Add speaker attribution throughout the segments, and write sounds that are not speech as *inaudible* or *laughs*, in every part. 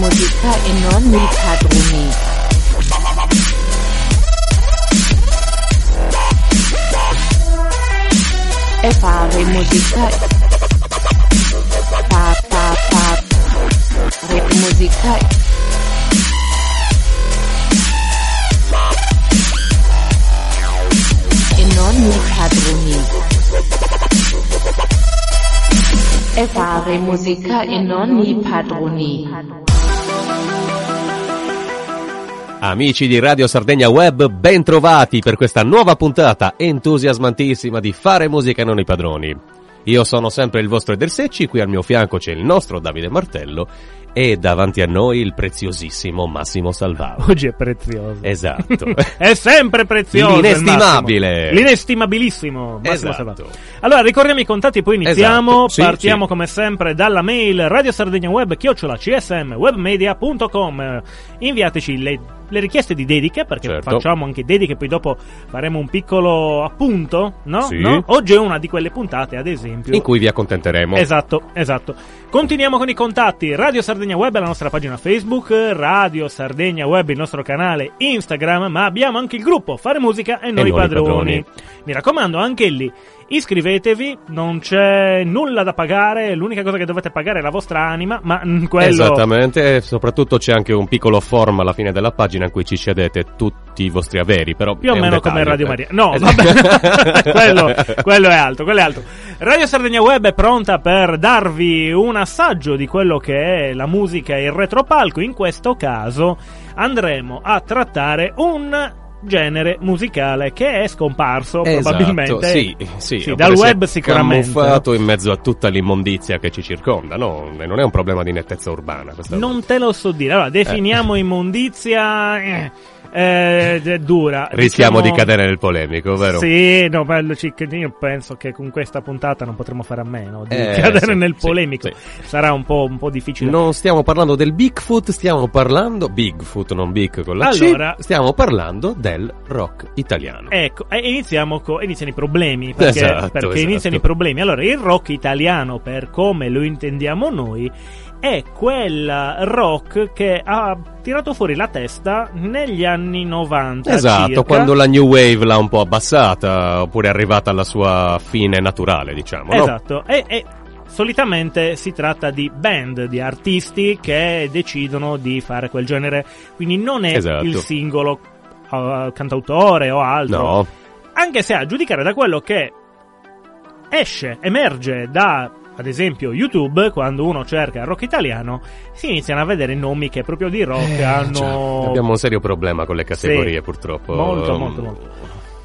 Speaker 1: musica e non mi padroni. E fare musica. Pa pa pa. Re musica. E non mi padroni. E fare musica e non i padroni.
Speaker 2: Amici di Radio Sardegna Web, ben trovati per questa nuova puntata entusiasmantissima di Fare musica e non i padroni. Io sono sempre il vostro Eder Secci, qui al mio fianco c'è il nostro Davide Martello e davanti a noi il preziosissimo Massimo Salvao.
Speaker 3: Oggi è prezioso.
Speaker 2: Esatto. *laughs*
Speaker 3: è sempre prezioso. il
Speaker 2: L'inestimabile.
Speaker 3: L'inestimabilissimo. Massimo
Speaker 2: Esatto.
Speaker 3: Salvato. Allora, ricordiamo i contatti, poi iniziamo.
Speaker 2: Esatto, sì,
Speaker 3: Partiamo
Speaker 2: sì.
Speaker 3: come sempre dalla mail Radio Sardegna Web, chiocciola csmwebmedia.com. Inviateci le, le richieste di dediche, perché
Speaker 2: Certo.
Speaker 3: facciamo anche dediche, poi dopo faremo un piccolo appunto, no?
Speaker 2: Sì.
Speaker 3: No? Oggi è una di quelle puntate, ad esempio.
Speaker 2: In cui vi accontenteremo.
Speaker 3: Esatto, esatto. Continuiamo con i contatti. Radio Sardegna Web è la nostra pagina Facebook, Radio Sardegna Web il nostro canale Instagram, ma abbiamo anche il gruppo Fare Musica e Noi
Speaker 2: noi
Speaker 3: Padroni.
Speaker 2: padroni.
Speaker 3: Mi raccomando, anche lì iscrivetevi, non c'è nulla da pagare, l'unica cosa che dovete pagare è la vostra anima, ma quello...
Speaker 2: Esattamente, e soprattutto c'è anche un piccolo form alla fine della pagina in cui ci cedete tutti i vostri averi, però
Speaker 3: Più o meno come
Speaker 2: dettaglio,
Speaker 3: Radio
Speaker 2: eh.
Speaker 3: Maria. No,
Speaker 2: Esatto.
Speaker 3: vabbè. *laughs* quello, quello è altro, quello è altro. Radio Sardegna Web è pronta per darvi un assaggio di quello che è la musica e il retropalco. In questo caso andremo a trattare un genere musicale che è scomparso
Speaker 2: Esatto,
Speaker 3: probabilmente.
Speaker 2: sì, sì,
Speaker 3: Sì, dal web sicuramente.
Speaker 2: camuffato in mezzo a tutta l'immondizia che ci circonda, no? E non è un problema di nettezza urbana questa
Speaker 3: Non te lo so dire. Allora, definiamo immondizia. Eh, eh, è dura.
Speaker 2: Rischiamo
Speaker 3: Diciamo-
Speaker 2: di cadere nel polemico, vero?
Speaker 3: Sì, no, bello, cic- io penso che con questa puntata non potremo fare a meno di
Speaker 2: Eh,
Speaker 3: cadere
Speaker 2: sì,
Speaker 3: nel
Speaker 2: sì,
Speaker 3: polemico.
Speaker 2: sì.
Speaker 3: Sarà un po', un po' difficile.
Speaker 2: Non stiamo parlando del Bigfoot, stiamo parlando Bigfoot, non Big con la
Speaker 3: Allora-
Speaker 2: C. Stiamo parlando del rock italiano.
Speaker 3: Ecco, e iniziamo co- iniziano i problemi. Perché,
Speaker 2: Esatto,
Speaker 3: perché
Speaker 2: esatto.
Speaker 3: iniziano i problemi. Allora, il rock italiano, per come lo intendiamo noi, è quel rock che ha tirato fuori la testa negli anni 90.
Speaker 2: Esatto,
Speaker 3: circa.
Speaker 2: quando la New Wave l'ha un po' abbassata, oppure è arrivata alla sua fine naturale, diciamo, no?
Speaker 3: Esatto, e, e solitamente si tratta di band, di artisti che decidono di fare quel genere, quindi non è
Speaker 2: Esatto.
Speaker 3: il singolo uh, cantautore o altro.
Speaker 2: No,
Speaker 3: Anche se a giudicare da quello che esce, emerge da ad esempio YouTube, quando uno cerca rock italiano, si iniziano a vedere nomi che proprio di rock
Speaker 2: Eh,
Speaker 3: hanno
Speaker 2: già, abbiamo un serio problema con le categorie,
Speaker 3: Sì.
Speaker 2: purtroppo.
Speaker 3: Molto, molto, molto.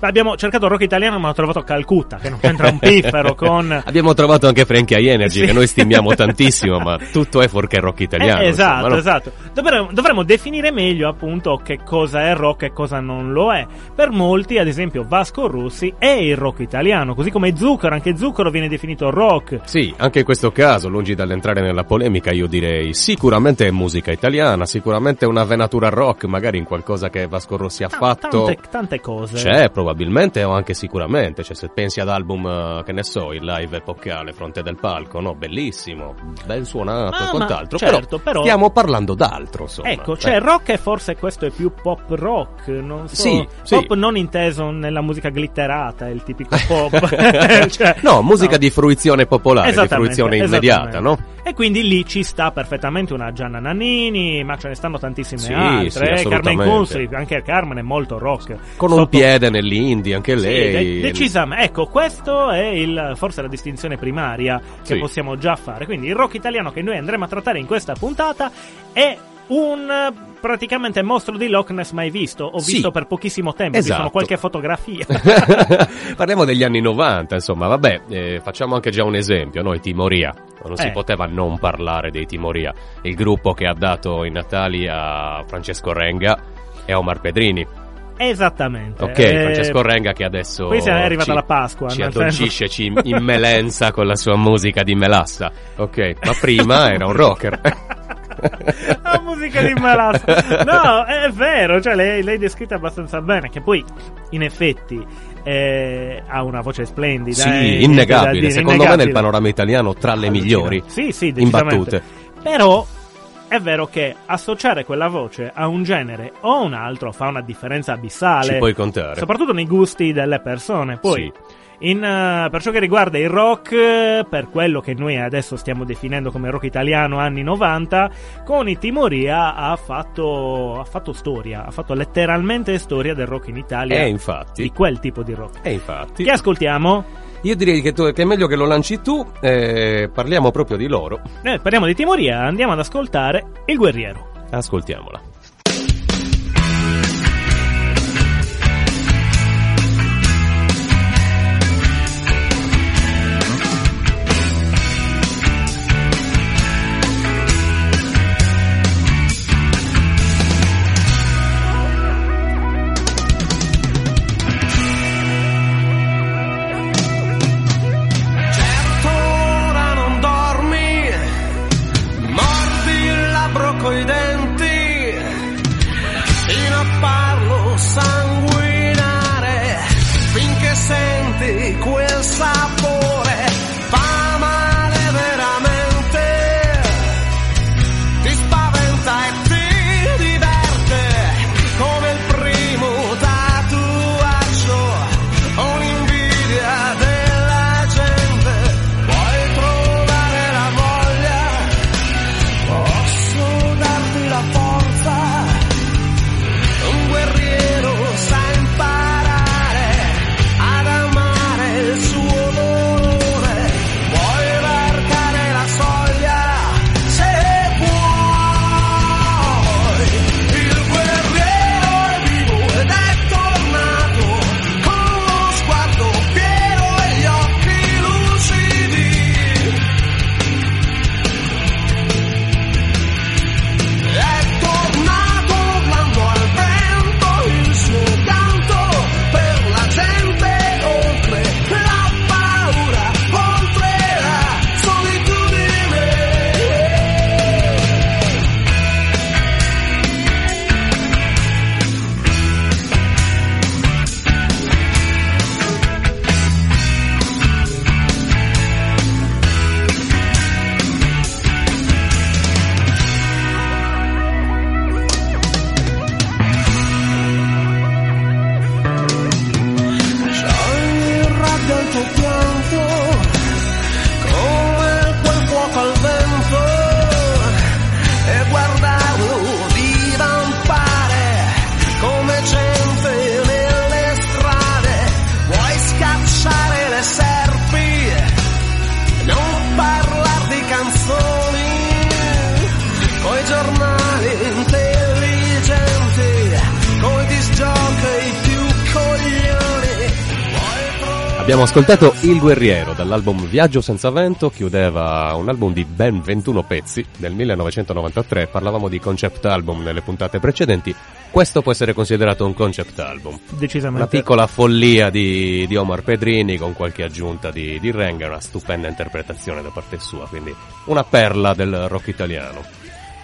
Speaker 3: Abbiamo cercato rock italiano, ma ho trovato Calcutta, che non c'entra un piffero con *laughs*
Speaker 2: Abbiamo trovato anche Frankie High Energy,
Speaker 3: Sì.
Speaker 2: che noi stimiamo *laughs* tantissimo, ma tutto è fuorché rock italiano.
Speaker 3: Eh, esatto,
Speaker 2: insomma, no?
Speaker 3: esatto. Dovremmo, dovremmo definire meglio appunto che cosa è rock e cosa non lo è. Per molti, ad esempio, Vasco Rossi è il rock italiano, così come Zucchero, anche Zucchero viene definito rock.
Speaker 2: Sì, anche in questo caso, lungi dall'entrare nella polemica, io direi sicuramente è musica italiana, sicuramente una venatura rock, magari in qualcosa che Vasco Rossi ha
Speaker 3: Ta-
Speaker 2: fatto.
Speaker 3: Tante, tante cose.
Speaker 2: C'è probabilmente o anche sicuramente, cioè se pensi ad album, eh, che ne so, il live epocale, Fronte del Palco, no? Bellissimo, ben suonato
Speaker 3: Ah,
Speaker 2: e
Speaker 3: ma
Speaker 2: quant'altro,
Speaker 3: certo, però-
Speaker 2: stiamo parlando d'altro, insomma.
Speaker 3: Ecco, cioè
Speaker 2: Eh.
Speaker 3: rock e forse questo è più pop rock, non so.
Speaker 2: Sì, sì.
Speaker 3: Pop non inteso nella musica glitterata, il tipico pop. *laughs* *laughs* Cioè,
Speaker 2: no, musica
Speaker 3: no.
Speaker 2: di fruizione popolare, di fruizione immediata, no?
Speaker 3: E quindi lì ci sta perfettamente una Gianna Nannini, ma ce ne stanno tantissime
Speaker 2: Sì,
Speaker 3: altre.
Speaker 2: sì,
Speaker 3: eh, Carmen. Consoli, anche Carmen è molto rock.
Speaker 2: Con un
Speaker 3: Sotto-
Speaker 2: piede nell'indie, anche
Speaker 3: Sì,
Speaker 2: lei.
Speaker 3: de- decisamente. Ecco, questo è il, forse la distinzione primaria che
Speaker 2: Sì.
Speaker 3: possiamo già fare. Quindi il rock italiano che noi andremo a trattare in questa puntata è un praticamente mostro di Loch Ness mai visto. Ho
Speaker 2: Sì.
Speaker 3: visto per pochissimo tempo, ci sono
Speaker 2: Esatto.
Speaker 3: qualche fotografia. *laughs*
Speaker 2: Parliamo degli anni 90, insomma, vabbè, eh, facciamo anche già un esempio, noi Timoria, non si
Speaker 3: Eh.
Speaker 2: poteva non parlare dei Timoria, il gruppo che ha dato i Natali a Francesco Renga e a Omar Pedrini.
Speaker 3: Esattamente.
Speaker 2: Ok,
Speaker 3: Eh,
Speaker 2: Francesco Renga che adesso
Speaker 3: Qui è arrivata
Speaker 2: ci,
Speaker 3: la Pasqua.
Speaker 2: ci addolcisce, ci immelenza con la sua musica di melassa. Ok, ma prima *laughs* era un rocker.
Speaker 3: La musica di Malassa. No, è vero, cioè lei, lei descritta abbastanza bene, che poi in effetti eh, ha una voce splendida.
Speaker 2: Sì,
Speaker 3: eh,
Speaker 2: innegabile.
Speaker 3: dire,
Speaker 2: Secondo me
Speaker 3: innegabili.
Speaker 2: nel panorama italiano tra le migliori.
Speaker 3: Sì, sì, decisamente.
Speaker 2: imbattute.
Speaker 3: Però è vero che associare quella voce a un genere o a un altro fa una differenza abissale.
Speaker 4: Ci puoi contare.
Speaker 3: Soprattutto nei gusti delle persone. Poi,
Speaker 4: Sì.
Speaker 3: in, eh, per ciò che riguarda il rock, eh, per quello che noi adesso stiamo definendo come rock italiano anni 90, con i Timoria ha fatto, ha fatto storia, ha fatto letteralmente storia del rock in Italia.
Speaker 4: E
Speaker 3: Di
Speaker 4: infatti.
Speaker 3: quel tipo di rock.
Speaker 4: E infatti.
Speaker 3: Chi ascoltiamo?
Speaker 4: Io direi che, tu- che è meglio che lo lanci tu. eh, parliamo proprio di loro.
Speaker 3: Eh, parliamo di Timoria, andiamo ad ascoltare Il Guerriero.
Speaker 4: Ascoltiamola. Abbiamo ascoltato Il Guerriero dall'album Viaggio senza vento, chiudeva un album di ben 21 pezzi del 1993, parlavamo di concept album nelle puntate precedenti, questo può essere considerato un concept album.
Speaker 3: Decisamente.
Speaker 4: Una piccola follia di, di Omar Pedrini con qualche aggiunta di, di Renga, una stupenda interpretazione da parte sua, quindi una perla del rock italiano.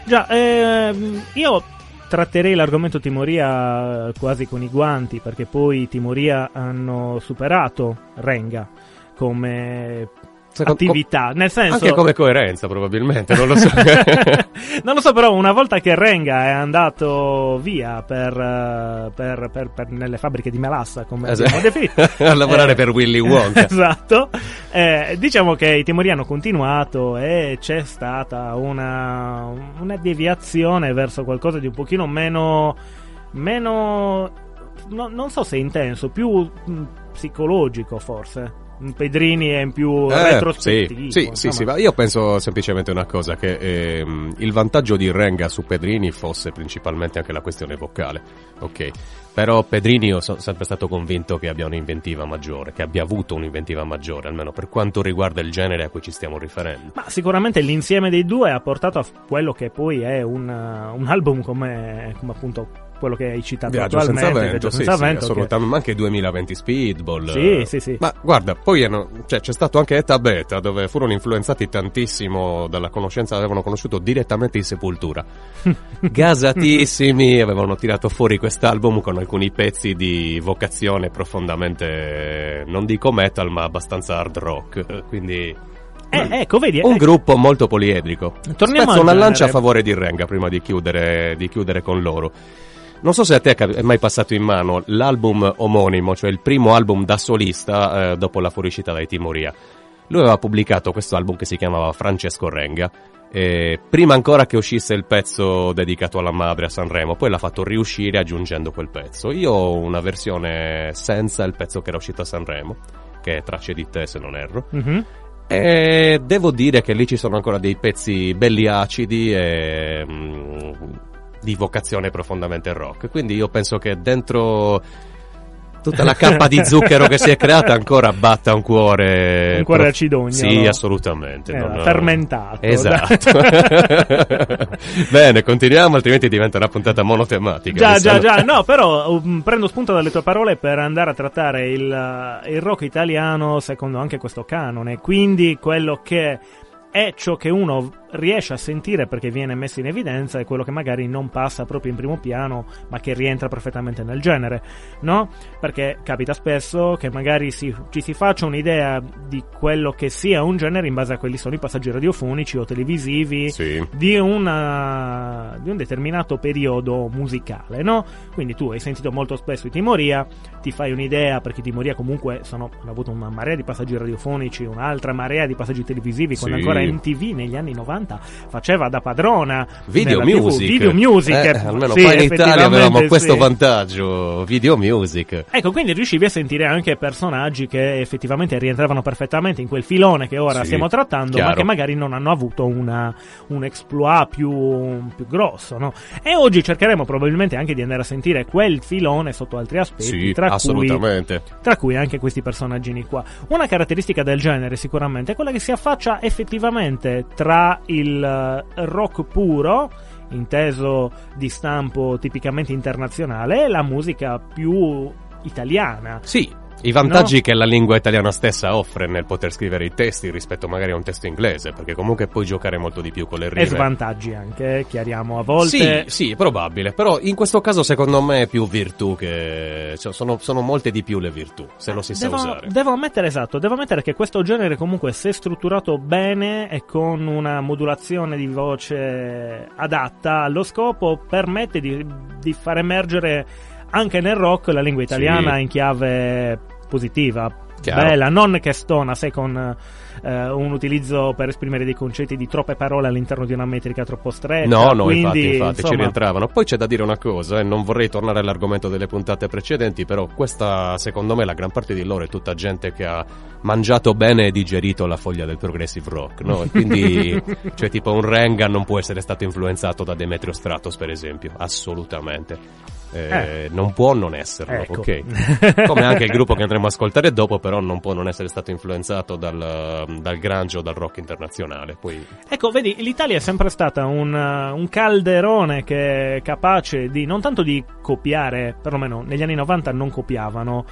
Speaker 3: Già, ehm, io tratterei l'argomento Timoria quasi con i guanti, perché poi Timoria hanno superato Renga come
Speaker 4: Secondo-
Speaker 3: attività. Nel senso.
Speaker 4: Anche come coerenza probabilmente, non lo so. *laughs*
Speaker 3: non lo so, però una volta che Renga è andato via per, eh, per- per- per- nelle fabbriche di melassa, come
Speaker 4: Esatto.
Speaker 3: abbiamo definito, *laughs*
Speaker 4: A lavorare
Speaker 3: eh,
Speaker 4: per Willy Wonka. *laughs*
Speaker 3: esatto. Eh, diciamo che i Timori hanno continuato e c'è stata una, una deviazione verso qualcosa di un pochino meno. meno. no- non so se intenso, più mh, psicologico forse. Pedrini è in più
Speaker 4: Eh,
Speaker 3: retrospettivo.
Speaker 4: Sì, sì, sì, ma io penso semplicemente una cosa, che ehm, il vantaggio di Renga su Pedrini fosse principalmente anche la questione vocale, ok? Però Pedrini io sono sempre stato convinto che abbia un'inventiva maggiore, che abbia avuto un'inventiva maggiore, almeno per quanto riguarda il genere a cui ci stiamo riferendo.
Speaker 3: Ma sicuramente l'insieme dei due ha portato a quello che poi è un, un album come, come appunto quello che hai citato
Speaker 4: Viaggio senza
Speaker 3: attualmente,
Speaker 4: vento,
Speaker 3: Viaggio
Speaker 4: sì,
Speaker 3: senza
Speaker 4: sì,
Speaker 3: vento,
Speaker 4: assolutamente, ma anche 2020 Speedball.
Speaker 3: Sì, sì, sì.
Speaker 4: Ma guarda, poi hanno- cioè, c'è stato anche Eta Beta, dove furono influenzati tantissimo dalla conoscenza, avevano conosciuto direttamente in Sepultura. *laughs* Gasatissimi, avevano tirato fuori quest'album con alcuni pezzi di vocazione profondamente, non dico metal, ma abbastanza hard rock. Quindi
Speaker 3: Eh, ecco, vedi,
Speaker 2: Un
Speaker 3: eh,
Speaker 2: gruppo molto poliedrico.
Speaker 3: Torniamo
Speaker 2: Spezzo una lancia a favore di Renga prima di chiudere, di chiudere con loro. Non so se a te è mai passato in mano l'album omonimo, cioè il primo album da solista eh, dopo la fuoriuscita dai Timoria. Lui aveva pubblicato questo album che si chiamava Francesco Renga, eh, prima ancora che uscisse il pezzo dedicato alla madre a Sanremo, poi l'ha fatto riuscire aggiungendo quel pezzo. Io ho una versione senza il pezzo che era uscito a Sanremo, che è Tracce di te se non erro.
Speaker 3: mhm.
Speaker 2: E devo dire che lì ci sono ancora dei pezzi belli acidi e mm, di vocazione profondamente rock. Quindi io penso che dentro tutta la cappa di zucchero che si è creata ancora batta un cuore.
Speaker 3: Un cuore
Speaker 2: prof-
Speaker 3: acidognolo.
Speaker 2: Sì, assolutamente.
Speaker 3: Eh,
Speaker 2: non-
Speaker 3: fermentato.
Speaker 2: Esatto. *laughs* Bene, continuiamo, altrimenti diventa una puntata monotematica.
Speaker 3: Già, già,
Speaker 2: sembra.
Speaker 3: già, no, però um, prendo spunto dalle tue parole per andare a trattare il, il rock italiano secondo anche questo canone, quindi quello che è ciò che uno riesce a sentire perché viene messo in evidenza e quello che magari non passa proprio in primo piano ma che rientra perfettamente nel genere, no? Perché capita spesso che magari si- ci si faccia un'idea di quello che sia un genere in base a quelli sono i passaggi radiofonici o televisivi
Speaker 2: Sì.
Speaker 3: di, una, di un determinato periodo musicale, no? Quindi tu hai sentito molto spesso i Timoria, ti fai un'idea, perché i Timoria comunque sono, hanno avuto una marea di passaggi radiofonici, un'altra marea di passaggi televisivi, quando
Speaker 2: Sì.
Speaker 3: ancora MTV negli anni 90 faceva da padrona
Speaker 2: Video
Speaker 3: nella TV,
Speaker 2: music.
Speaker 3: video music.
Speaker 2: Eh, almeno
Speaker 3: Sì,
Speaker 2: qua in Italia avevamo
Speaker 3: effettivamente
Speaker 2: questo
Speaker 3: sì.
Speaker 2: vantaggio. Video music.
Speaker 3: Ecco, quindi riuscivi a sentire anche personaggi che effettivamente rientravano perfettamente in quel filone che ora
Speaker 2: Sì,
Speaker 3: stiamo trattando, ma
Speaker 2: chiaro.
Speaker 3: che magari non hanno avuto una, un exploit più, più grosso, no? E oggi cercheremo probabilmente anche di andare a sentire quel filone sotto altri aspetti,
Speaker 2: Sì,
Speaker 3: tra, cui, tra cui anche questi personaggini qua. Una caratteristica del genere sicuramente è quella che si affaccia effettivamente tra il eh, rock puro, inteso di stampo tipicamente internazionale, e la musica più italiana.
Speaker 2: Sì, i vantaggi
Speaker 3: No.
Speaker 2: che la lingua italiana stessa offre nel poter scrivere i testi rispetto magari a un testo inglese, perché comunque puoi giocare molto di più con le rime.
Speaker 3: E svantaggi anche, eh, chiariamo a volte.
Speaker 2: Sì, sì, probabile, però in questo caso secondo me è più virtù che... cioè, sono, sono molte di più le virtù, se lo si sa
Speaker 3: Devo,
Speaker 2: usare.
Speaker 3: devo ammettere esatto, devo ammettere che questo genere comunque se strutturato bene e con una modulazione di voce adatta allo scopo permette di, di far emergere anche nel rock la lingua italiana
Speaker 2: Sì.
Speaker 3: in chiave positiva,
Speaker 2: Chiaro.
Speaker 3: bella, non che stona, sai con eh, un utilizzo per esprimere dei concetti di troppe parole all'interno di una metrica troppo stretta.
Speaker 2: No, no,
Speaker 3: quindi,
Speaker 2: infatti, infatti ci
Speaker 3: insomma,
Speaker 2: rientravano. Poi c'è da dire una cosa, e non vorrei tornare all'argomento delle puntate precedenti, però questa, secondo me, la gran parte di loro è tutta gente che ha mangiato bene e digerito la foglia del progressive rock, no? E quindi, *laughs* cioè, tipo un Renga non può essere stato influenzato da Demetrio Stratos, per esempio, assolutamente. Eh, Non può non esserlo,
Speaker 3: Ecco.
Speaker 2: ok? *laughs* Come anche il gruppo che andremo a ascoltare dopo, però non può non essere stato influenzato dal, dal grunge o dal rock internazionale. Poi
Speaker 3: Ecco, vedi, l'Italia è sempre stata un, un calderone che è capace di non tanto di copiare, perlomeno negli anni 90 non copiavano,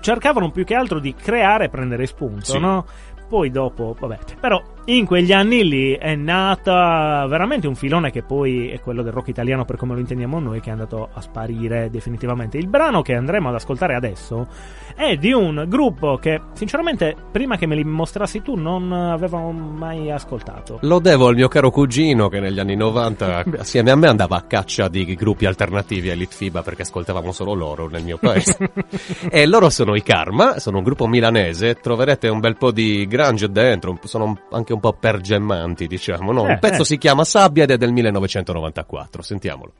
Speaker 3: cercavano più che altro di creare e prendere spunto,
Speaker 2: Sì.
Speaker 3: no? Poi dopo, vabbè, però in quegli anni lì è nata veramente un filone che poi è quello del rock italiano per come lo intendiamo noi, che è andato a sparire definitivamente. Il brano che andremo ad ascoltare adesso è di un gruppo che, sinceramente, prima che me li mostrassi tu, non avevo mai ascoltato.
Speaker 2: Lo devo al mio caro cugino che negli anni 90 *laughs* assieme a me andava a caccia di gruppi alternativi a Elite FIBA perché ascoltavamo solo loro nel mio paese. *laughs* e loro sono i Karma, sono un gruppo milanese, troverete un bel po' di grunge dentro, sono anche un po' pergemmanti diciamo, no?
Speaker 3: Eh,
Speaker 2: Un pezzo
Speaker 3: eh.
Speaker 2: si chiama Sabbia ed è del 1994, sentiamolo.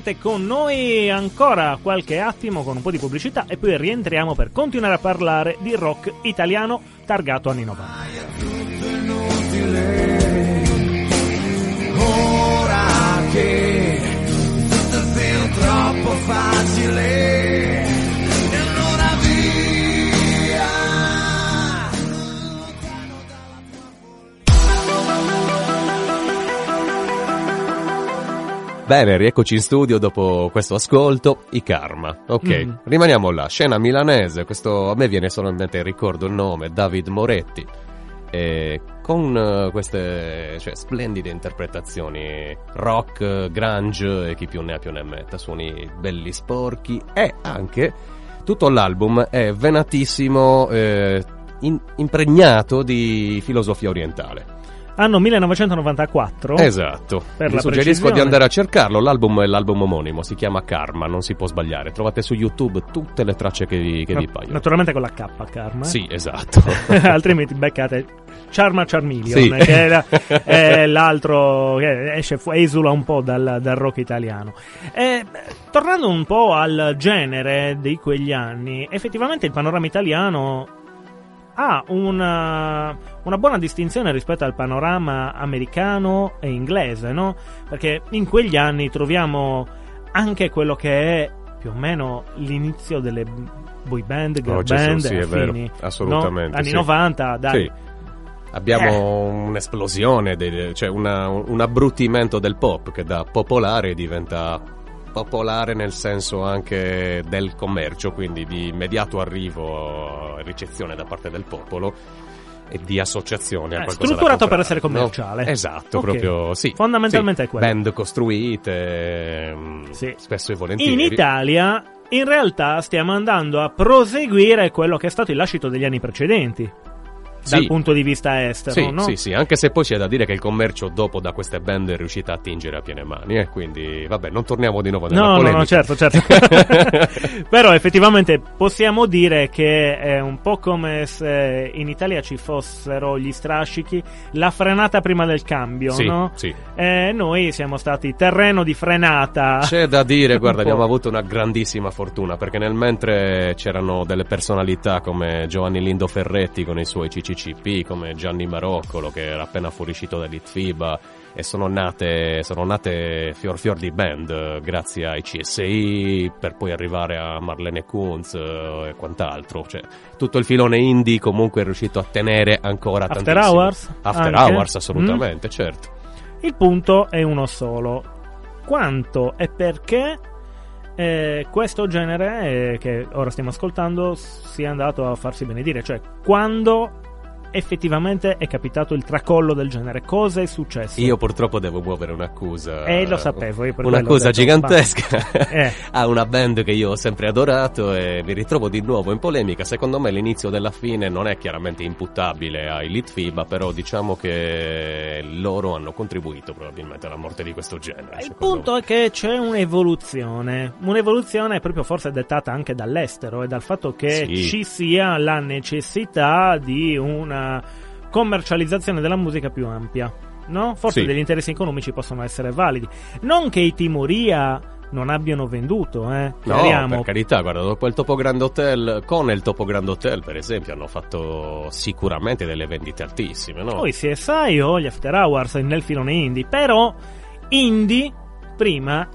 Speaker 3: Rimanete con noi ancora qualche attimo con un po' di pubblicità e poi rientriamo per continuare a parlare di rock italiano targato anni 90.
Speaker 5: Ora che tutto è troppo facile
Speaker 2: Bene, rieccoci in studio dopo questo ascolto. I Karma. Ok,
Speaker 3: Mm.
Speaker 2: rimaniamo là. Scena milanese. Questo a me viene solo in mente, il ricordo il nome, David Moretti. E con eh, queste cioè, splendide interpretazioni rock, grunge e chi più ne ha più ne metta, suoni belli sporchi e anche tutto l'album è venatissimo, eh, in- impregnato di filosofia orientale.
Speaker 3: Anno 1994.
Speaker 2: Esatto.
Speaker 3: Per
Speaker 2: Vi suggerisco
Speaker 3: precisione.
Speaker 2: di andare a cercarlo. L'album è l'album omonimo, si chiama Karma, non si può sbagliare. Trovate su YouTube tutte le tracce che vi, che vi
Speaker 3: No,
Speaker 2: paiono.
Speaker 3: Naturalmente con la K, Karma.
Speaker 2: Sì, esatto. *laughs*
Speaker 3: Altrimenti beccate Charma Charmeleon,
Speaker 2: Sì.
Speaker 3: che è, la- è l'altro che esce esula un po' dal, dal rock italiano. E, tornando un po' al genere di quegli anni, effettivamente il panorama italiano ha una, una buona distinzione rispetto al panorama americano e inglese, no? Perché in quegli anni troviamo anche quello che è più o meno l'inizio delle boy band, girl
Speaker 2: Oh, Gesù,
Speaker 3: band
Speaker 2: sì,
Speaker 3: e
Speaker 2: è vero,
Speaker 3: affini,
Speaker 2: assolutamente,
Speaker 3: no? Anni
Speaker 2: sì.
Speaker 3: 90, dai.
Speaker 2: Sì. Abbiamo un'esplosione, dei- cioè una- un abbrutimento del pop che da popolare diventa popolare nel senso anche del commercio, quindi di immediato arrivo e ricezione da parte del popolo e di associazione a
Speaker 3: Eh,
Speaker 2: qualcosa
Speaker 3: strutturato per essere commerciale.
Speaker 2: no? Esatto,
Speaker 3: Ok.
Speaker 2: proprio sì.
Speaker 3: Fondamentalmente
Speaker 2: sì.
Speaker 3: è quello.
Speaker 2: Band costruite, ehm,
Speaker 3: Sì.
Speaker 2: spesso e volentieri.
Speaker 3: In Italia, in realtà, stiamo andando a proseguire quello che è stato il lascito degli anni precedenti. Dal
Speaker 2: Sì.
Speaker 3: punto di vista estero,
Speaker 2: Sì,
Speaker 3: no?
Speaker 2: sì, sì, anche se poi c'è da dire che il commercio dopo da queste band è riuscita a attingere a piene mani, eh, quindi vabbè, non torniamo di nuovo nella
Speaker 3: No, no,
Speaker 2: polemica.
Speaker 3: no, certo, certo. *laughs* Però effettivamente possiamo dire che è un po' come se in Italia ci fossero gli strascichi, la frenata prima del cambio,
Speaker 2: Sì,
Speaker 3: no?
Speaker 2: sì.
Speaker 3: E noi siamo stati terreno di frenata.
Speaker 2: C'è da dire, *laughs* guarda, abbiamo avuto una grandissima fortuna perché nel mentre c'erano delle personalità come Giovanni Lindo Ferretti con i suoi CCCP, come Gianni Maroccolo che era appena fuoriuscito dall'Itfiba e sono nate, sono nate fior fior di band grazie ai CSI per poi arrivare a Marlene Kunz eh, e quant'altro. Cioè, tutto il filone indie comunque è riuscito a tenere ancora
Speaker 3: After
Speaker 2: tantissimo.
Speaker 3: Hours?
Speaker 2: After
Speaker 3: Anche?
Speaker 2: Hours, assolutamente, certo.
Speaker 3: Il punto è uno solo. Quanto e perché eh, questo genere eh, che ora stiamo ascoltando sia andato a farsi benedire? Cioè, quando effettivamente è capitato il tracollo del genere? Cosa è successo?
Speaker 2: Io purtroppo devo muovere un'accusa.
Speaker 3: Eh, lo sapevo, io per
Speaker 2: Un'accusa
Speaker 3: detto,
Speaker 2: gigantesca *laughs*
Speaker 3: Eh. *laughs*
Speaker 2: a una band che io ho sempre adorato e mi ritrovo di nuovo in polemica. Secondo me l'inizio della fine non è chiaramente imputabile ai Litfiba, però diciamo che loro hanno contribuito probabilmente alla morte di questo genere.
Speaker 3: Il punto è che c'è un'evoluzione, un'evoluzione proprio forse dettata anche dall'estero e dal fatto che
Speaker 2: Sì.
Speaker 3: ci sia la necessità di una commercializzazione della musica più ampia. No? Forse
Speaker 2: Sì.
Speaker 3: degli interessi economici possono essere validi. Non che i Timoria non abbiano venduto, eh.
Speaker 2: No,
Speaker 3: chiariamo.
Speaker 2: per carità, guarda, dopo il Topo Grand Hotel, con il Topo Grand Hotel, per esempio, hanno fatto sicuramente delle vendite altissime, no?
Speaker 3: Poi CSI o gli After Hours nel filone indie, però indie prima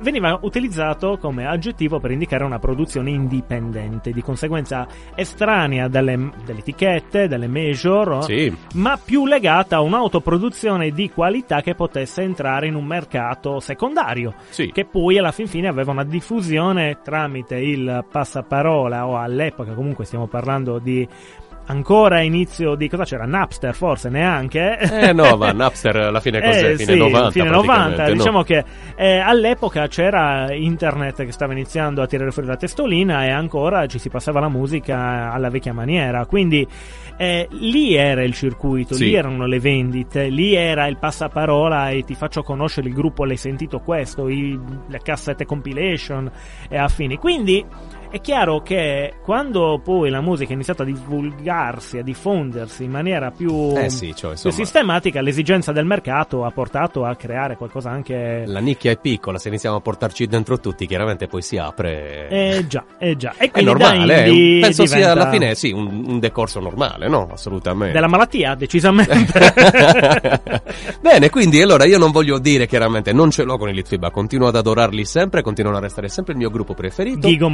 Speaker 3: veniva utilizzato come aggettivo per indicare una produzione indipendente, di conseguenza estranea dalle, delle etichette, dalle major,
Speaker 2: Sì,
Speaker 3: ma più legata a un'autoproduzione di qualità che potesse entrare in un mercato secondario
Speaker 2: sì.
Speaker 3: che poi alla fin fine aveva una diffusione tramite il passaparola o all'epoca comunque stiamo parlando di ancora inizio di cosa c'era Napster forse neanche
Speaker 2: Eh no, ma Napster alla fine *laughs* cos'è?
Speaker 3: Eh,
Speaker 2: fine
Speaker 3: sì,
Speaker 2: 90
Speaker 3: fine
Speaker 2: praticamente,
Speaker 3: 90
Speaker 2: no?
Speaker 3: diciamo che eh, all'epoca c'era internet che stava iniziando a tirare fuori la testolina e ancora ci si passava la musica alla vecchia maniera quindi eh, lì era il circuito,
Speaker 2: Sì.
Speaker 3: lì erano le vendite, lì era il passaparola e ti faccio conoscere il gruppo, l'hai sentito questo, i- le cassette compilation e affini. Quindi È chiaro che quando poi la musica ha iniziato a divulgarsi, a diffondersi in maniera più,
Speaker 2: Eh sì, cioè,
Speaker 3: più
Speaker 2: insomma,
Speaker 3: sistematica, l'esigenza del mercato ha portato a creare qualcosa anche...
Speaker 2: la nicchia è piccola, se iniziamo a portarci dentro tutti, chiaramente poi si apre.
Speaker 3: Eh già, eh già. E
Speaker 2: è normale, è
Speaker 3: indie
Speaker 2: penso sia
Speaker 3: diventa
Speaker 2: alla fine sì, un, un decorso normale, no? Assolutamente.
Speaker 3: Della malattia, decisamente. *laughs*
Speaker 2: Bene, quindi allora io non voglio dire chiaramente non ce l'ho con i Litfiba, continuo ad adorarli sempre, continuano a restare sempre il mio gruppo preferito.
Speaker 3: Ghigo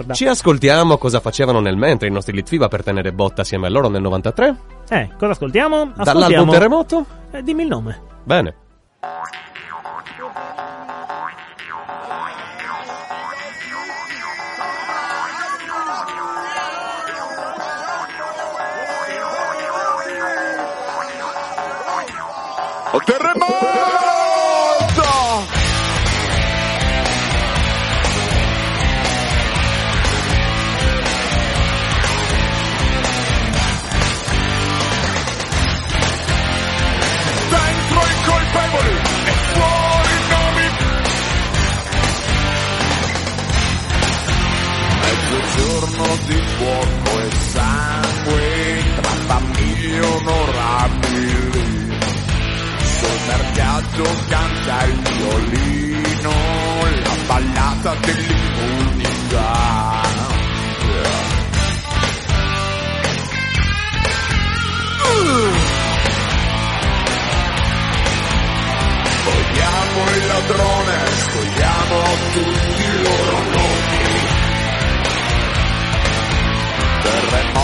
Speaker 3: monocorda.
Speaker 2: Ci ascoltiamo cosa facevano nel mentre i nostri Litfiba per tenere botta assieme a loro nel 93?
Speaker 3: Eh, cosa ascoltiamo?
Speaker 2: Dall'album
Speaker 3: Ascoltiamo...
Speaker 2: Terremoto?
Speaker 3: Eh, dimmi il nome.
Speaker 2: Bene.
Speaker 5: Terremoto! Di fuoco e sangue tra famiglie onorabili. Sul mercato canta il violino, la ballata dell'immunità. Vogliamo il ladrone, scogliamo tutti loro nomi.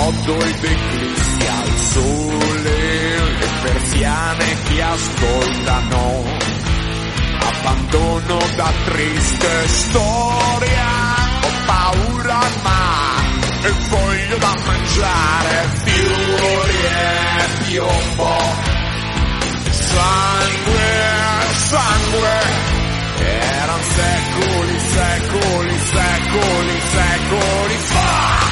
Speaker 5: Terremoto ed eclissi al sole, le persiane che ascoltano. Abbandono da triste storia, ho paura ma e voglio da mangiare fiori e piombo. Sangue, sangue, erano secoli, secoli, secoli, secoli fa.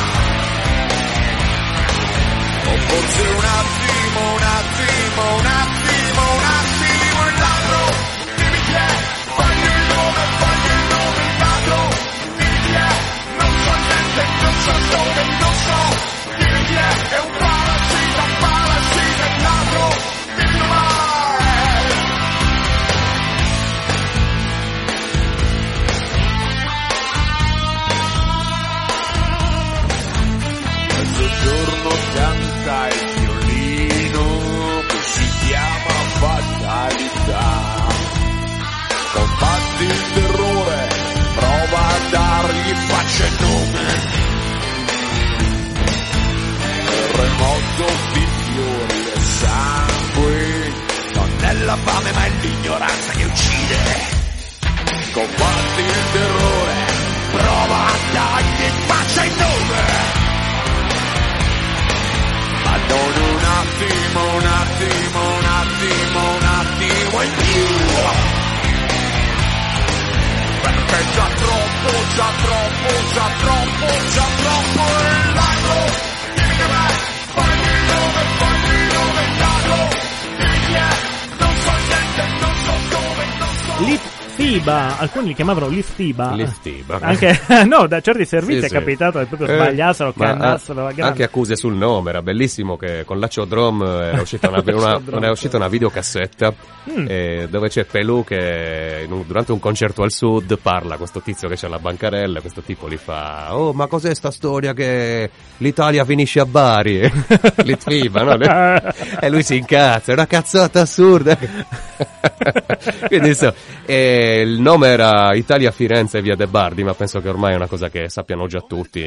Speaker 5: O forse un attimo, un attimo, un attimo, un attimo
Speaker 3: alcuni li chiamavano Litfiba.
Speaker 2: Litfiba.
Speaker 3: Anche, *laughs* no, da certi servizi
Speaker 2: Sì,
Speaker 3: è
Speaker 2: sì.
Speaker 3: capitato che proprio
Speaker 2: Eh,
Speaker 3: sbagliassero,
Speaker 2: ma
Speaker 3: cannassero la
Speaker 2: a-
Speaker 3: grande.
Speaker 2: anche accuse sul nome, era bellissimo che con l'Aciodrome era uscita una, *laughs* una,
Speaker 3: L'Aciodrome.
Speaker 2: era uscita una videocassetta
Speaker 3: Mm.
Speaker 2: eh, dove c'è Pelù che un- durante un concerto al sud parla, questo tizio che c'ha la bancarella, questo tipo gli fa Oh ma cos'è sta storia che l'Italia finisce a Bari? *laughs* Litfiba, no? e lui si incazza, è una cazzata assurda. Quindi insomma, eh, il nome era Italia Firenze via De Bardi, ma penso che ormai è una cosa che sappiano già tutti.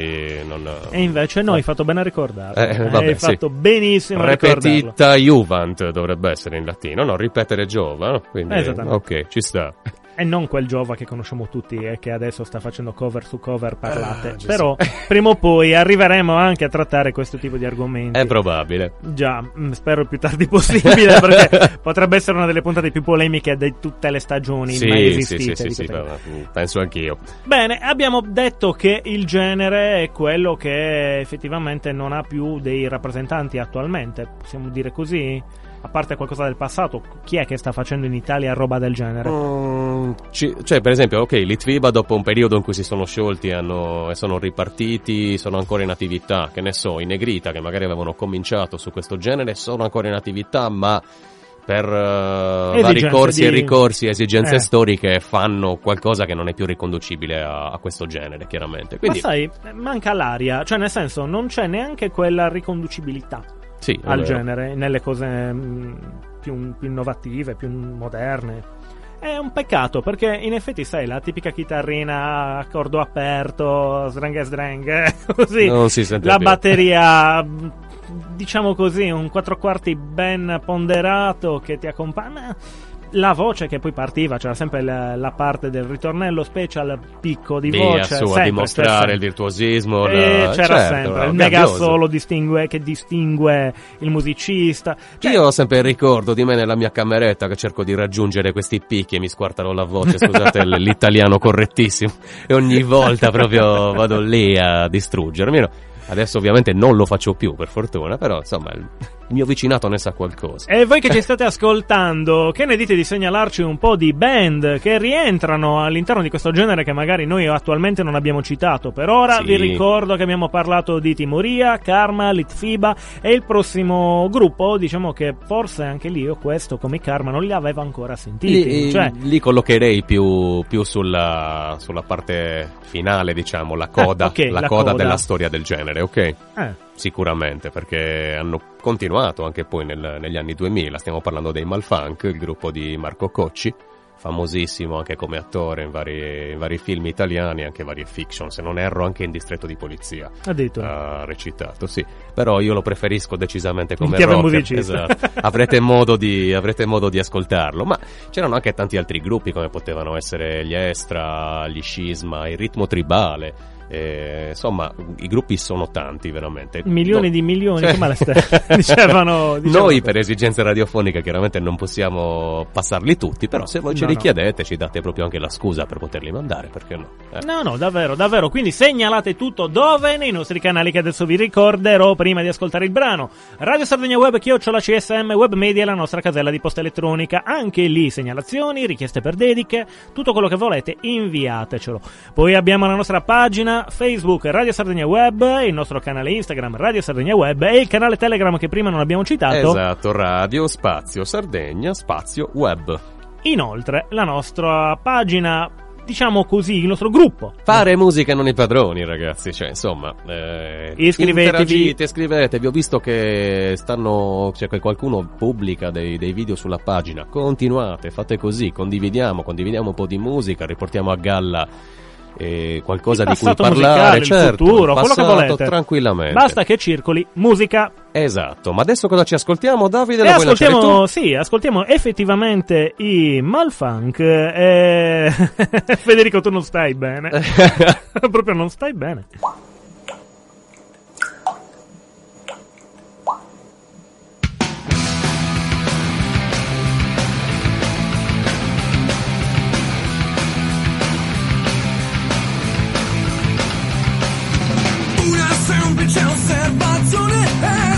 Speaker 2: Non...
Speaker 3: E invece no, hai fatto bene a ricordarlo.
Speaker 2: Eh, vabbè,
Speaker 3: hai
Speaker 2: sì.
Speaker 3: fatto benissimo a ricordarlo.
Speaker 2: Repetita Juvent dovrebbe essere in latino, no? Ripetere Giova, no? Quindi, ok, ci sta.
Speaker 3: E non quel Giova che conosciamo tutti e che adesso sta facendo cover su cover parlate.
Speaker 2: Ah.
Speaker 3: Però prima o poi arriveremo anche a trattare questo tipo di argomenti.
Speaker 2: È probabile.
Speaker 3: Già, mm, spero il più tardi *laughs* possibile perché potrebbe essere una delle puntate più polemiche di tutte le stagioni
Speaker 2: Sì,
Speaker 3: mai
Speaker 2: sì,
Speaker 3: esistite.
Speaker 2: sì, sì, sì,
Speaker 3: questa-
Speaker 2: ma- penso anch'io.
Speaker 3: Bene, abbiamo detto che il genere è quello che effettivamente non ha più dei rappresentanti attualmente, possiamo dire così? A parte qualcosa del passato, chi è che sta facendo in Italia roba del genere?
Speaker 2: Mm, ci- cioè, per esempio, ok, Litviba dopo un periodo in cui si sono sciolti hanno- e sono ripartiti, sono ancora in attività, che ne so, i Negrita che magari avevano cominciato su questo genere sono ancora in attività, ma per eh, vari corsi e
Speaker 3: di-
Speaker 2: ricorsi, esigenze
Speaker 3: Eh.
Speaker 2: storiche fanno qualcosa che non è più riconducibile a, a questo genere, chiaramente. Quindi,
Speaker 3: Ma sai, manca l'aria, cioè nel senso non c'è neanche quella riconducibilità
Speaker 2: sì,
Speaker 3: al genere, nelle cose mm, più, più innovative, più moderne. È un peccato perché in effetti sai la tipica chitarrina a accordo aperto, sdrang sdrang, *laughs* così.
Speaker 2: Non si sente
Speaker 3: la
Speaker 2: più.
Speaker 3: batteria diciamo così un quattro quarti ben ponderato che ti accompagna la voce che poi partiva c'era sempre la, la parte del ritornello special picco di
Speaker 2: Via
Speaker 3: voce
Speaker 2: su, a
Speaker 3: sempre,
Speaker 2: dimostrare
Speaker 3: sempre.
Speaker 2: il virtuosismo.
Speaker 3: E
Speaker 2: la-
Speaker 3: c'era
Speaker 2: certo,
Speaker 3: sempre il mega solo distingue, che distingue il musicista Cioè,
Speaker 2: Io ho sempre il ricordo di me nella mia cameretta che cerco di raggiungere questi picchi e mi squartano la voce, scusate l'italiano correttissimo, e ogni volta proprio vado lì a distruggermi. no? Adesso ovviamente non lo faccio più, per fortuna, però insomma il, mio vicinato ne sa qualcosa.
Speaker 3: E voi che ci state ascoltando, che ne dite di segnalarci un po' di band che rientrano all'interno di questo genere che magari noi attualmente non abbiamo citato? Per ora
Speaker 2: Sì.
Speaker 3: vi ricordo che abbiamo parlato di Timoria, Karma, Litfiba e il prossimo gruppo, diciamo che forse anche lì io questo come Karma non li avevo ancora sentiti.
Speaker 2: Lì,
Speaker 3: cioè,
Speaker 2: li collocherei più, più sulla, sulla parte finale, diciamo, la coda,
Speaker 3: Eh, *laughs* ok,
Speaker 2: la
Speaker 3: la
Speaker 2: coda
Speaker 3: coda.
Speaker 2: della storia del genere, ok?
Speaker 3: eh,
Speaker 2: Sicuramente, perché hanno continuato anche poi nel- negli anni 2000. Stiamo parlando dei Malfunk, il gruppo di Marco Cocci, famosissimo anche come attore in vari, in vari film italiani, anche varie fiction, se non erro anche in Distretto di Polizia
Speaker 3: addirittura.
Speaker 2: ha recitato, sì. Però io lo preferisco decisamente come
Speaker 3: musicista.
Speaker 2: Esatto. avrete, modo di, avrete modo di ascoltarlo. Ma c'erano anche tanti altri gruppi come potevano essere gli Estra, gli Scisma, il Ritmo Tribale. Eh, insomma, i gruppi sono tanti veramente.
Speaker 3: Milioni
Speaker 2: No-
Speaker 3: di milioni,
Speaker 2: Cioè-
Speaker 3: come le ste- *laughs* dicevano, dicevano
Speaker 2: Noi per esigenze radiofoniche chiaramente non possiamo passarli tutti, però se voi ce
Speaker 3: No,
Speaker 2: li
Speaker 3: no.
Speaker 2: chiedete ci date proprio anche la scusa per poterli mandare, perché no? Eh.
Speaker 3: No, no, davvero, davvero. Quindi segnalate tutto dove? Nei nostri canali che adesso vi ricorderò prima di ascoltare il brano. Radio Sardegna Web, chiocciola CSM, Web Media, la nostra casella di posta elettronica. Anche lì segnalazioni, richieste per dediche, tutto quello che volete, inviatecelo. Poi abbiamo la nostra pagina Facebook Radio Sardegna Web, il nostro canale Instagram Radio Sardegna Web e il canale Telegram che prima non abbiamo citato.
Speaker 2: Esatto, radio, spazio, Sardegna, spazio, web.
Speaker 3: Inoltre, la nostra pagina, diciamo così, il nostro gruppo.
Speaker 2: Fare musica non i padroni, ragazzi. Cioè, insomma, eh,
Speaker 3: Iscrivetevi.
Speaker 2: iscrivetevi. Ho visto che stanno. Cioè, che qualcuno pubblica dei, dei video sulla pagina. Continuate, fate così, condividiamo, condividiamo un po' di musica, riportiamo a galla. Eh, qualcosa
Speaker 3: Il
Speaker 2: di cui
Speaker 3: passato
Speaker 2: parlare,
Speaker 3: musicale, il
Speaker 2: certo,
Speaker 3: futuro,
Speaker 2: il
Speaker 3: quello che
Speaker 2: passato,
Speaker 3: volete.
Speaker 2: tranquillamente.
Speaker 3: Basta che circoli musica
Speaker 2: Esatto, ma adesso cosa ci ascoltiamo? Davide, lo
Speaker 3: ascoltiamo, sì, ascoltiamo effettivamente i Malfunk. E... *laughs* Federico, tu non stai bene. *laughs* Proprio non stai bene.
Speaker 6: C'è osservazione e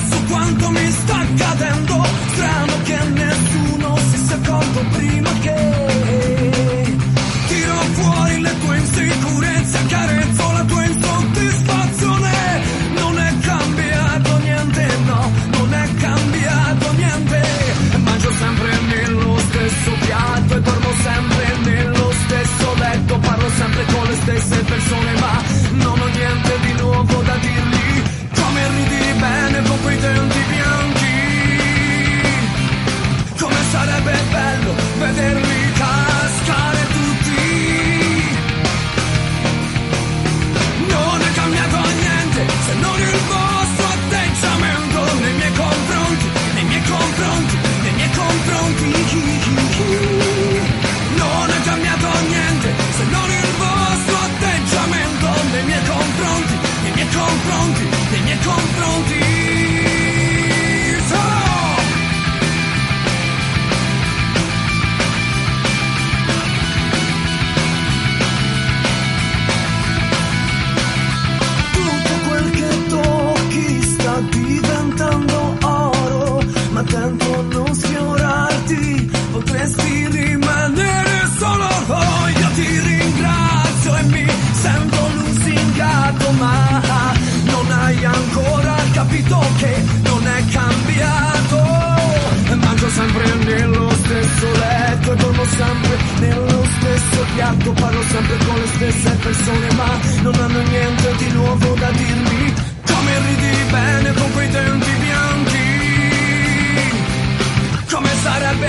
Speaker 6: come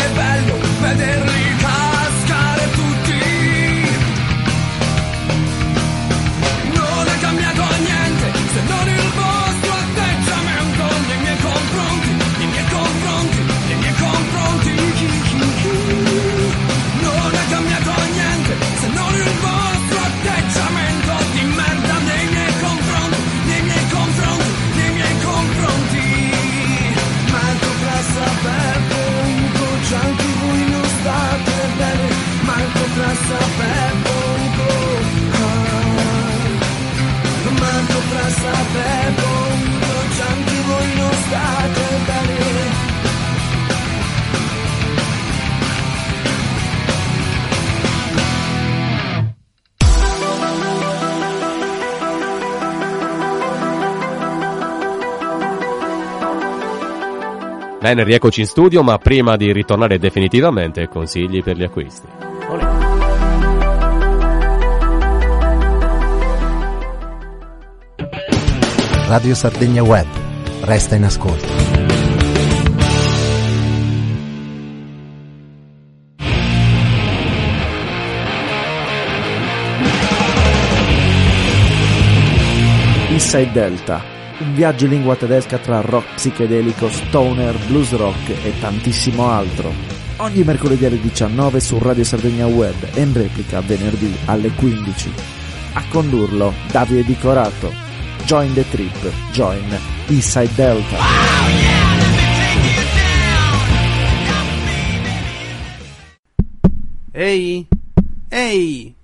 Speaker 6: sarebbe Bene,
Speaker 2: rieccoci in studio, ma prima di ritornare definitivamente, consigli per gli acquisti.
Speaker 7: Radio Sardegna Web. Resta in ascolto.
Speaker 8: Inside Delta, un viaggio in lingua tedesca tra rock psichedelico, stoner, blues rock e tantissimo altro. Ogni mercoledì alle 19 su Radio Sardegna Web e in replica venerdì alle 15. A condurlo Davide Di Corato. Join the trip, join Inside Delta.
Speaker 9: Ehi, ehi!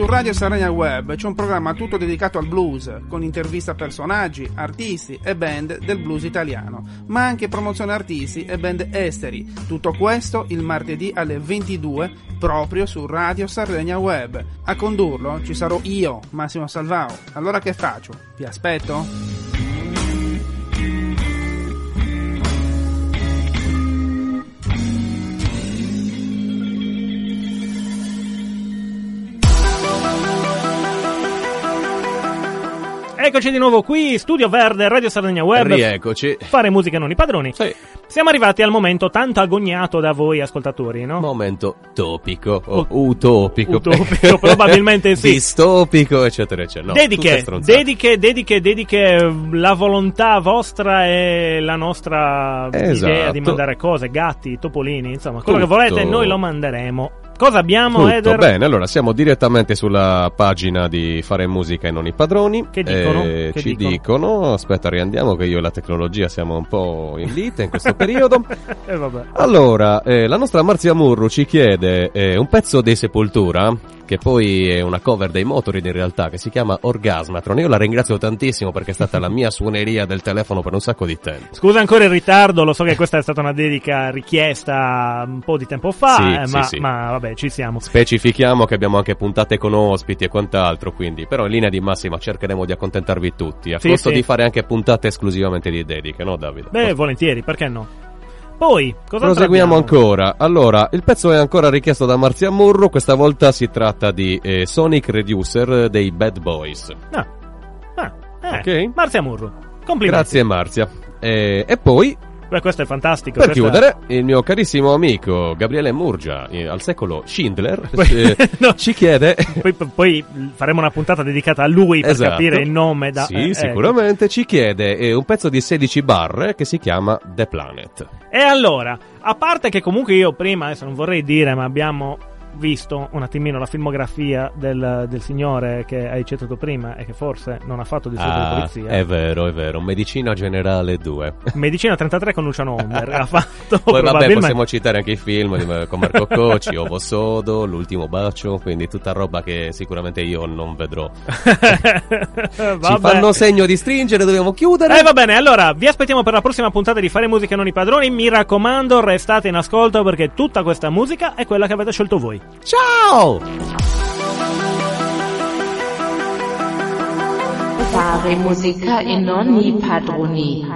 Speaker 9: Su Radio Sardegna Web c'è un programma tutto dedicato al blues, con interviste a personaggi, artisti e band del blues italiano, ma anche promozione artisti e band esteri. Tutto questo il martedì alle 22 proprio su Radio Sardegna Web. A condurlo ci sarò io, Massimo Salvao. Allora che faccio? Vi aspetto?
Speaker 3: Eccoci di nuovo qui, Studio Verde, Radio Sardegna Web.
Speaker 2: Rieccoci.
Speaker 3: Fare musica non i padroni.
Speaker 2: Sì.
Speaker 3: Siamo arrivati al momento tanto agognato da voi ascoltatori, no?
Speaker 2: Momento topico o utopico.
Speaker 3: Utopico, probabilmente sì. *laughs*
Speaker 2: Distopico, eccetera, eccetera. No,
Speaker 3: dediche, dediche, dediche, dediche, la volontà vostra e la nostra
Speaker 2: Esatto.
Speaker 3: idea di mandare cose, gatti, topolini, insomma, quello che
Speaker 2: Tutto.
Speaker 3: volete noi lo manderemo. Cosa abbiamo,
Speaker 2: Tutto
Speaker 3: Eder?
Speaker 2: bene, allora siamo direttamente sulla pagina di Fare Musica e non i padroni.
Speaker 3: Che dicono?
Speaker 2: Eh,
Speaker 3: Che
Speaker 2: ci
Speaker 3: dicono?
Speaker 2: dicono, aspetta, riandiamo che io e la tecnologia siamo un po' in lite in questo periodo. *laughs*
Speaker 3: Eh.
Speaker 2: Allora, eh, la nostra Marzia Murru ci chiede eh, un pezzo dei Sepoltura, che poi è una cover dei Motorid in realtà, che si chiama Orgasmatron. Io la ringrazio tantissimo perché è stata la mia suoneria del telefono per un sacco di tempo.
Speaker 3: Scusa ancora il ritardo, lo so che questa è stata una dedica richiesta un po' di tempo fa,
Speaker 2: Sì,
Speaker 3: eh,
Speaker 2: sì,
Speaker 3: ma,
Speaker 2: sì.
Speaker 3: ma vabbè, ci siamo.
Speaker 2: Specifichiamo che abbiamo anche puntate con ospiti e quant'altro, quindi, però in linea di massima cercheremo di accontentarvi tutti, a costo di fare anche puntate esclusivamente di dediche, no Davide?
Speaker 3: Beh, volentieri, perché no? Poi, cosa
Speaker 2: Proseguiamo
Speaker 3: abbiamo?
Speaker 2: ancora. Allora, il pezzo è ancora richiesto da Marzia Murro. Questa volta si tratta di eh, Sonic Reducer dei Bad Boys.
Speaker 3: Ah, ah, eh,
Speaker 2: Ok.
Speaker 3: Marzia Murro. Complimenti.
Speaker 2: Grazie, Marzia. Eh, e poi,
Speaker 3: Beh, questo è fantastico.
Speaker 2: per
Speaker 3: questa-
Speaker 2: chiudere, il mio carissimo amico Gabriele Murgia, eh, al secolo Schindler, *laughs*
Speaker 3: Poi-
Speaker 2: eh,
Speaker 3: no.
Speaker 2: ci chiede.
Speaker 3: Poi, poi faremo una puntata dedicata a lui per
Speaker 2: Esatto.
Speaker 3: capire il nome da
Speaker 2: Sì,
Speaker 3: eh, ecco.
Speaker 2: sicuramente ci chiede eh, un pezzo di 16 barre che si chiama The Planet.
Speaker 3: E allora, a parte che comunque io prima, adesso non vorrei dire, ma abbiamo visto un attimino la filmografia del, del signore che hai citato prima e che forse non ha fatto di solito
Speaker 2: Ah,
Speaker 3: polizia.
Speaker 2: è vero, è vero. Medicina Generale 2. *laughs*
Speaker 3: Medicina 33 con Luciano Omber ha *laughs* fatto
Speaker 2: Poi vabbè, possiamo citare anche i film con Marco Cocci, Ovo Sodo, L'ultimo bacio, quindi tutta roba che sicuramente io non vedrò. *laughs* Ci fanno segno di stringere, dobbiamo chiudere.
Speaker 3: Eh va bene, allora vi aspettiamo per la prossima puntata di Fare Musica non i padroni. Mi raccomando, restate in ascolto perché tutta questa musica è quella che avete scelto voi.
Speaker 2: Ciao!
Speaker 1: Fare musica e non i padroni.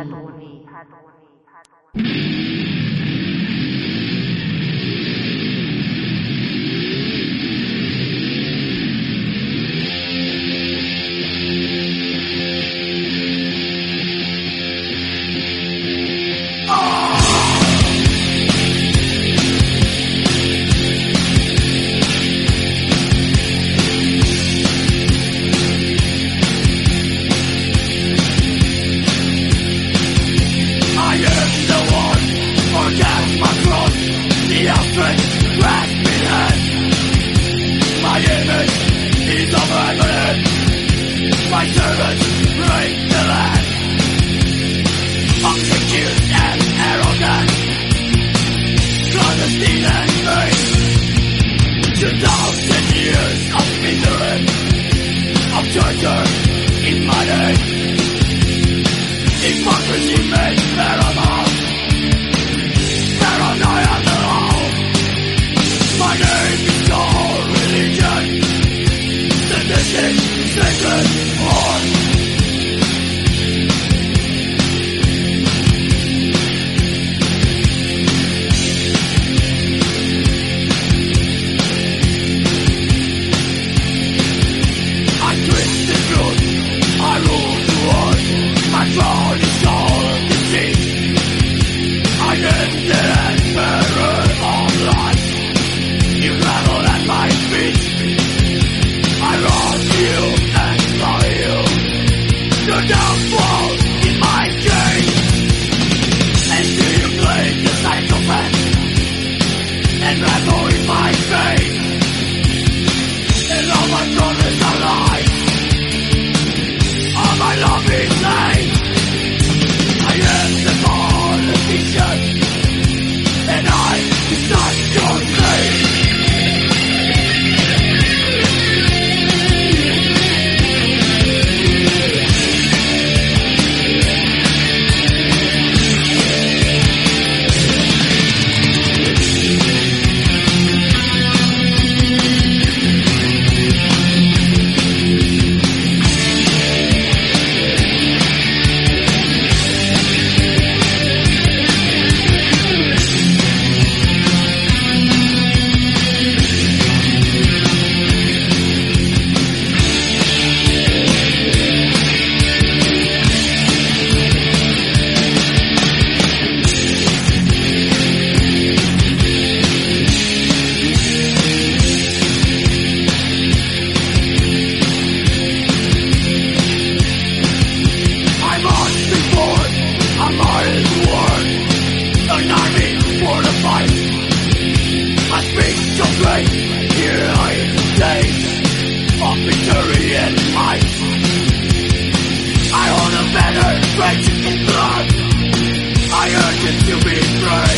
Speaker 6: did you betray?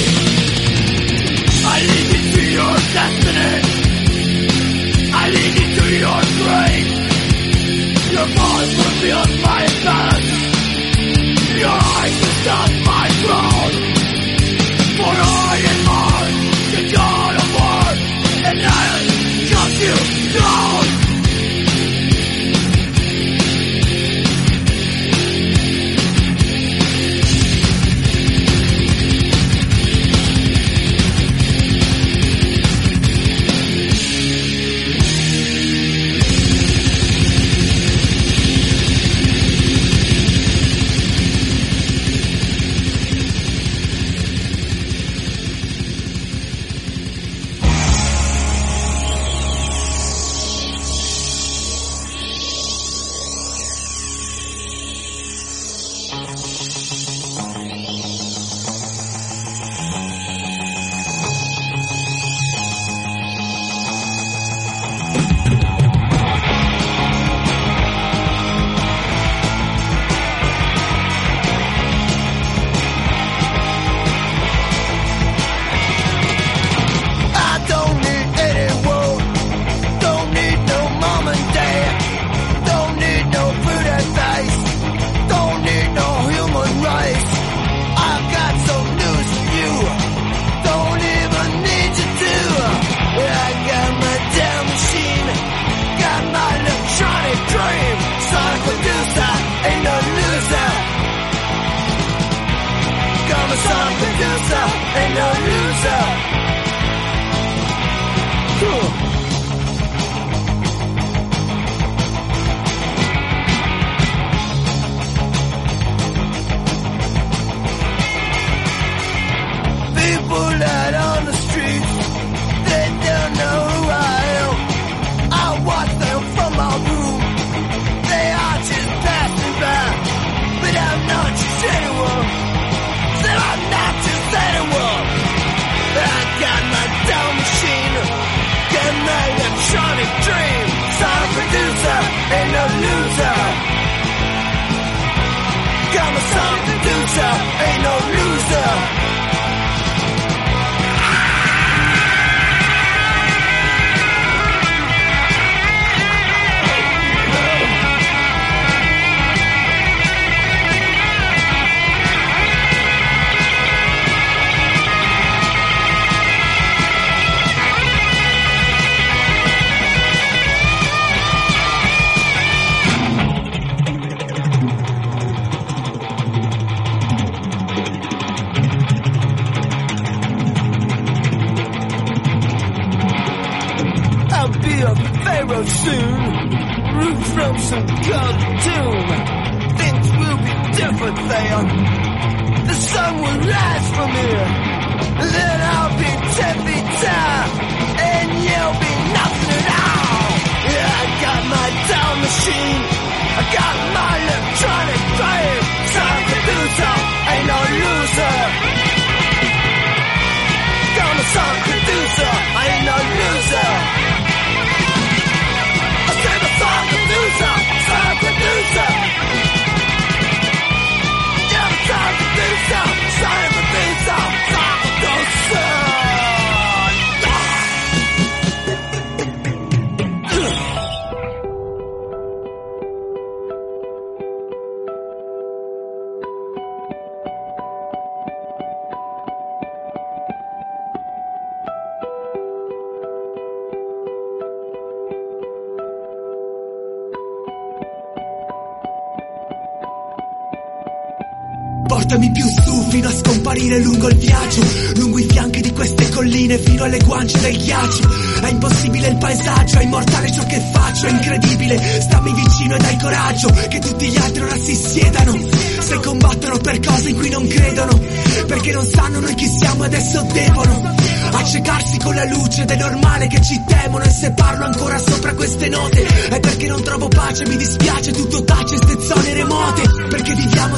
Speaker 6: I lead it to your destiny. I lead it to your grave. Your voice will be soon. Root from some cartoon. Things will be different there. The sun will rise from here. Then I'll be ten feet tall. And you'll be nothing at all. Yeah, I got my time machine. I got my electronic brain. Time to do so. Ain't no loser. I'm a song producer.
Speaker 10: Portami più su fino a scomparire lungo il viaggio Lungo i fianchi di queste colline fino alle guance del ghiaccio. È impossibile il paesaggio, è immortale ciò che faccio È incredibile, stammi vicino e dai coraggio Che tutti gli altri ora si siedano Se combattono per cose in cui non credono Perché non sanno noi chi siamo e adesso devono Accecarsi con la luce ed è normale che ci temono E se parlo ancora sopra queste note È perché non trovo pace, mi dispiace Tutto tace, ste zone remote Perché viviamo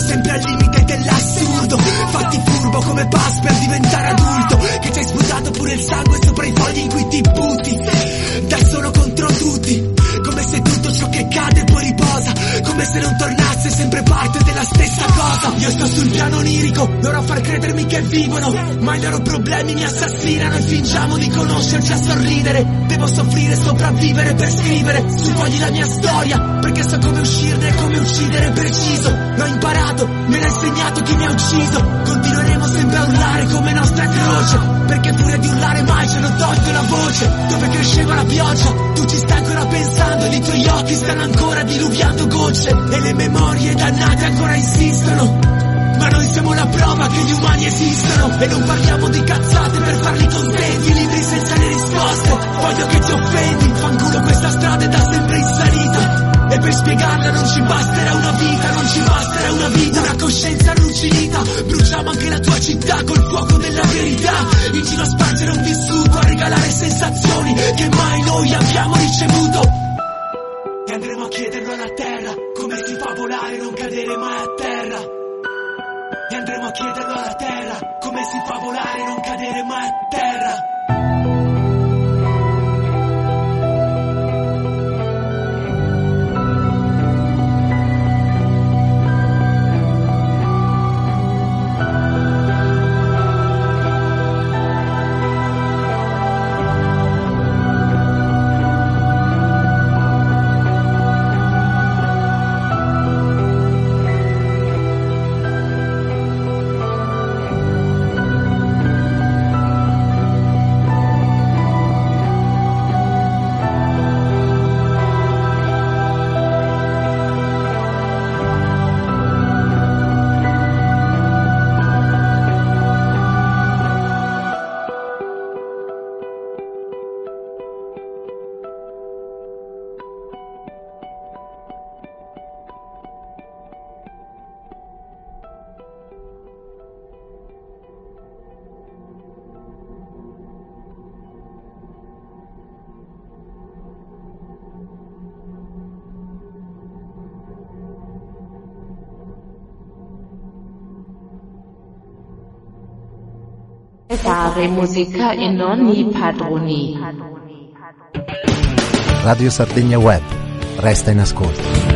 Speaker 10: vivono Ma i loro problemi mi assassinano E fingiamo di conoscerci a sorridere. Devo soffrire, sopravvivere per scrivere Su fogli la mia storia Perché so come uscirne e come uccidere preciso. L'ho imparato, me l'ha insegnato chi mi ha ucciso. Continueremo sempre a urlare come nostra croce Perché pure di urlare mai ci hanno tolto la voce. Dove cresceva la pioggia Tu ci stai ancora pensando ed i tuoi occhi stanno ancora diluviando gocce E le memorie dannate ancora insistono ma noi siamo la prova che gli umani esistono E non parliamo di cazzate per farli contenti Libri senza le risposte. Voglio che ti offendi Fanculo questa strada è da sempre in salita. E per spiegarla non ci basterà una vita Non ci basterà una vita. Una coscienza arrugginita Bruciamo anche la tua città col fuoco della verità. In giro a spargere un vissuto A regalare sensazioni Che mai noi abbiamo ricevuto
Speaker 1: Fare musica e non i padroni.
Speaker 7: Radio Sardegna Web. Resta in ascolto.